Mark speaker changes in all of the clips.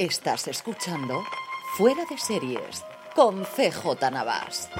Speaker 1: Estás escuchando Fuera de Series con CJ Navas.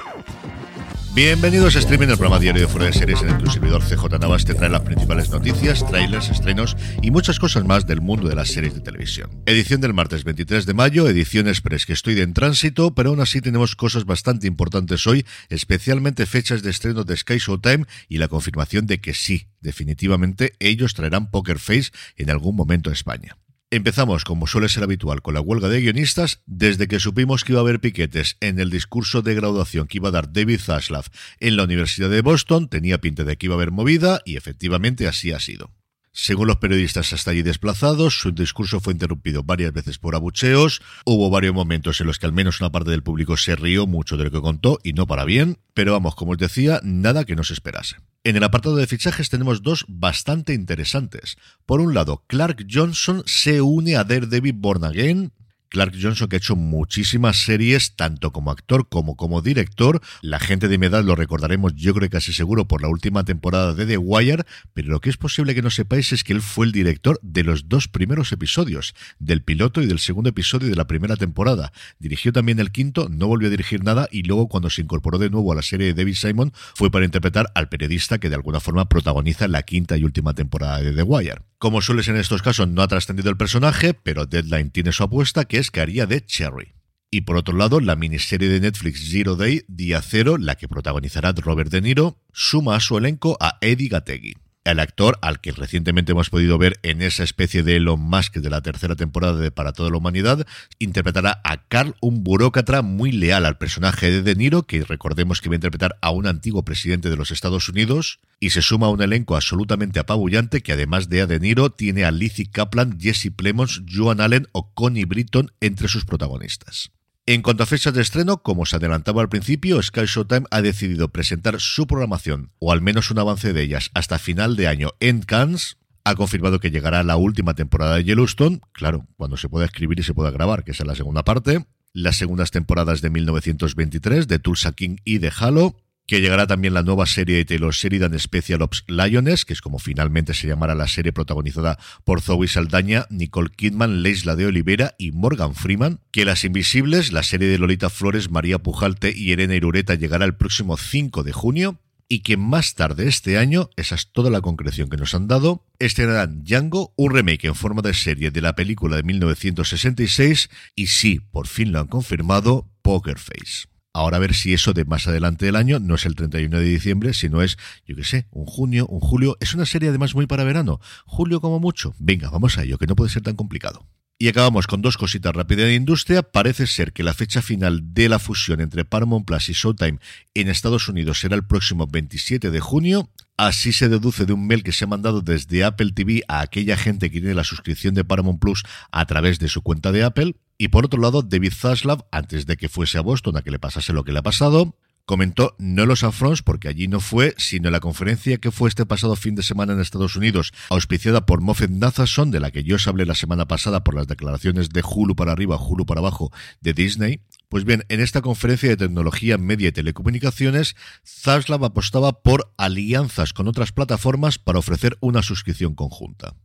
Speaker 2: Bienvenidos a Streaming, el programa diario de Fuera de Series en el que tu servidor CJ Navas te trae las principales noticias, trailers, estrenos y muchas cosas más del mundo de las series de televisión. Edición del martes 23 de mayo, edición express que estoy en tránsito, pero aún así tenemos cosas bastante importantes hoy, especialmente fechas de estreno de Sky Showtime y la confirmación de que sí, definitivamente ellos traerán Poker Face en algún momento a España. Empezamos, como suele ser habitual, con la huelga de guionistas. Desde que supimos que iba a haber piquetes en el discurso de graduación que iba a dar David Zaslav en la Universidad de Boston, tenía pinta de que iba a haber movida y efectivamente así ha sido. Según los periodistas hasta allí desplazados, su discurso fue interrumpido varias veces por abucheos. Hubo varios momentos en los que al menos una parte del público se rió mucho de lo que contó y no para bien, pero vamos, como os decía, nada que no se esperase. En el apartado de fichajes tenemos dos bastante interesantes. Por un lado, Clark Johnson se une a Daredevil Born Again, Clark Johnson, que ha hecho muchísimas series, tanto como actor como como director. La gente de mi edad lo recordaremos, yo creo que casi seguro, por la última temporada de The Wire, pero lo que es posible que no sepáis es que él fue el director de los dos primeros episodios, del piloto y del segundo episodio de la primera temporada. Dirigió también el quinto, no volvió a dirigir nada y luego cuando se incorporó de nuevo a la serie de David Simon fue para interpretar al periodista que de alguna forma protagoniza la quinta y última temporada de The Wire. Como suele en estos casos, no ha trascendido el personaje, pero Deadline tiene su apuesta, que es que haría de Cherry. Y por otro lado, la miniserie de Netflix Zero Day, Día Cero, la que protagonizará Robert De Niro, suma a su elenco a Eddie Gategui el actor al que recientemente hemos podido ver en esa especie de Elon Musk de la tercera temporada de Para toda la humanidad, interpretará a Carl, un burócrata muy leal al personaje de De Niro, que recordemos que va a interpretar a un antiguo presidente de los Estados Unidos, y se suma a un elenco absolutamente apabullante que además de a De Niro tiene a Lizzie Kaplan, Jesse Plemons, Joan Allen o Connie Britton entre sus protagonistas. En cuanto a fechas de estreno, como se adelantaba al principio, Sky Showtime ha decidido presentar su programación, o al menos un avance de ellas, hasta final de año en Cannes. Ha confirmado que llegará la última temporada de Yellowstone, claro, cuando se pueda escribir y se pueda grabar, que es la segunda parte. Las segundas temporadas de 1923 de Tulsa King y de Halo, que llegará también la nueva serie de Taylor Sheridan Special Ops Lioness, que es como finalmente se llamará la serie protagonizada por Zoe Saldaña, Nicole Kidman, Leisla de Olivera y Morgan Freeman, que Las Invisibles, la serie de Lolita Flores, María Pujalte y Elena Irureta llegará el próximo 5 de junio, y que más tarde este año, esa es toda la concreción que nos han dado, estrenarán Django, un remake en forma de serie de la película de 1966, y sí, por fin lo han confirmado, Poker Face. Ahora a ver si eso de más adelante del año no es el 31 de diciembre, sino es, yo qué sé, un junio, un julio. Es una serie además muy para verano. Julio como mucho. Venga, vamos a ello, que no puede ser tan complicado. Y acabamos con dos cositas rápidas de industria. Parece ser que la fecha final de la fusión entre Paramount Plus y Showtime en Estados Unidos será el próximo 27 de junio. Así se deduce de un mail que se ha mandado desde Apple TV a aquella gente que tiene la suscripción de Paramount Plus a través de su cuenta de Apple. Y por otro lado, David Zaslav, antes de que fuese a Boston a que le pasase lo que le ha pasado, comentó no los Afrons, porque allí no fue, sino la conferencia que fue este pasado fin de semana en Estados Unidos, auspiciada por Moffett Nathanson, de la que yo os hablé la semana pasada por las declaraciones de Hulu para arriba, Hulu para abajo de Disney. Pues bien, en esta conferencia de tecnología, media y telecomunicaciones, Zaslav apostaba por alianzas con otras plataformas para ofrecer una suscripción conjunta.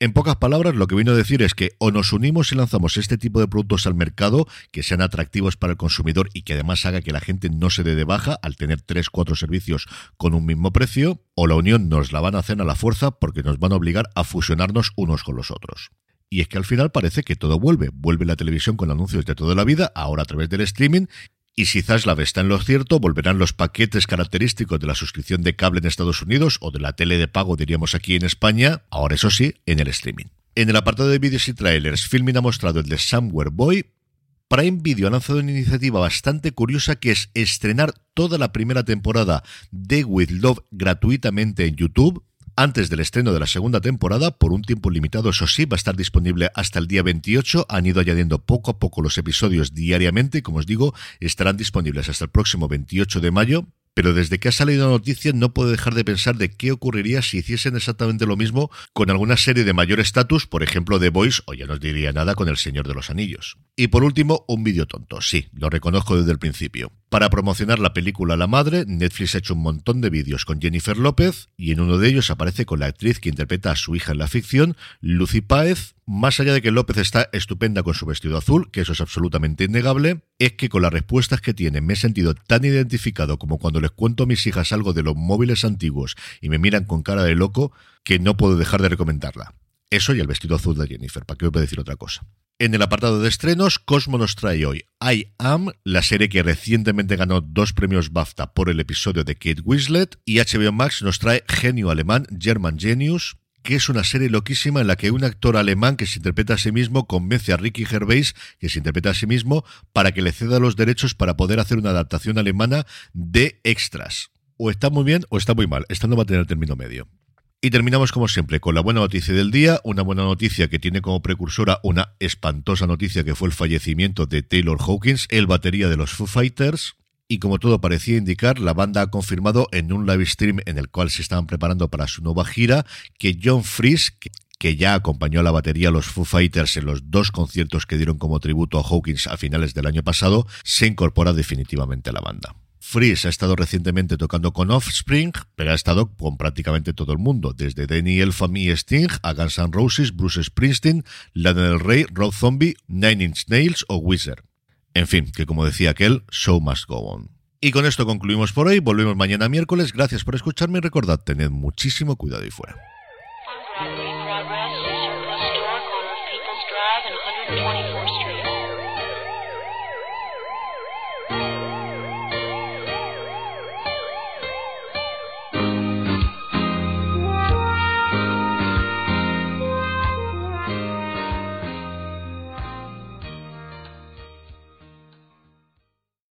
Speaker 2: En pocas palabras, lo que vino a decir es que o nos unimos y lanzamos este tipo de productos al mercado que sean atractivos para el consumidor y que además haga que la gente no se dé de baja al tener tres, cuatro servicios con un mismo precio, o la unión nos la van a hacer a la fuerza porque nos van a obligar a fusionarnos unos con los otros. Y es que al final parece que todo vuelve. Vuelve la televisión con anuncios de toda la vida, ahora a través del streaming, y si Zaslav está en lo cierto, volverán los paquetes característicos de la suscripción de cable en Estados Unidos o de la tele de pago, diríamos aquí en España, ahora eso sí, en el streaming. En el apartado de vídeos y trailers, Filmin ha mostrado el de Somewhere Boy, Prime Video ha lanzado una iniciativa bastante curiosa que es estrenar toda la primera temporada de With Love gratuitamente en YouTube antes del estreno de la segunda temporada, por un tiempo limitado, eso sí, va a estar disponible hasta el día 28. Han ido añadiendo poco a poco los episodios diariamente, como os digo, estarán disponibles hasta el próximo 28 de mayo. Pero desde que ha salido la noticia no puedo dejar de pensar de qué ocurriría si hiciesen exactamente lo mismo con alguna serie de mayor estatus, por ejemplo The Voice, o ya no os diría nada con El Señor de los Anillos. Y por último, un vídeo tonto, sí, lo reconozco desde el principio. Para promocionar la película La Madre, Netflix ha hecho un montón de vídeos con Jennifer López y en uno de ellos aparece con la actriz que interpreta a su hija en la ficción, Lucy Páez, más allá de que López está estupenda con su vestido azul, que eso es absolutamente innegable, es que con las respuestas que tiene me he sentido tan identificado como cuando les cuento a mis hijas algo de los móviles antiguos y me miran con cara de loco, que no puedo dejar de recomendarla. Eso y el vestido azul de Jennifer, ¿para qué voy a decir otra cosa? En el apartado de estrenos, Cosmo nos trae hoy I Am, la serie que recientemente ganó dos premios BAFTA por el episodio de Kate Winslet, y HBO Max nos trae Genio Alemán, German Genius, que es una serie loquísima en la que un actor alemán que se interpreta a sí mismo convence a Ricky Gervais, que se interpreta a sí mismo, para que le ceda los derechos para poder hacer una adaptación alemana de extras. O está muy bien o está muy mal. Esta no va a tener término medio. Y terminamos como siempre con la buena noticia del día, una buena noticia que tiene como precursora una espantosa noticia que fue el fallecimiento de Taylor Hawkins, el batería de los Foo Fighters, y como todo parecía indicar, la banda ha confirmado en un live stream en el cual se estaban preparando para su nueva gira que John Fries, que ya acompañó a la batería a los Foo Fighters en los dos conciertos que dieron como tributo a Hawkins a finales del año pasado, se incorpora definitivamente a la banda. Fries ha estado recientemente tocando con Offspring, pero ha estado con prácticamente todo el mundo, desde Danny Elfam y Sting a Guns N' Roses, Bruce Springsteen, Lana del Rey, Rob Zombie, Nine Inch Nails o Wizard. En fin, que como decía aquel, show must go on. Y con esto concluimos por hoy, volvemos mañana miércoles, gracias por escucharme y recordad, tened muchísimo cuidado y fuera.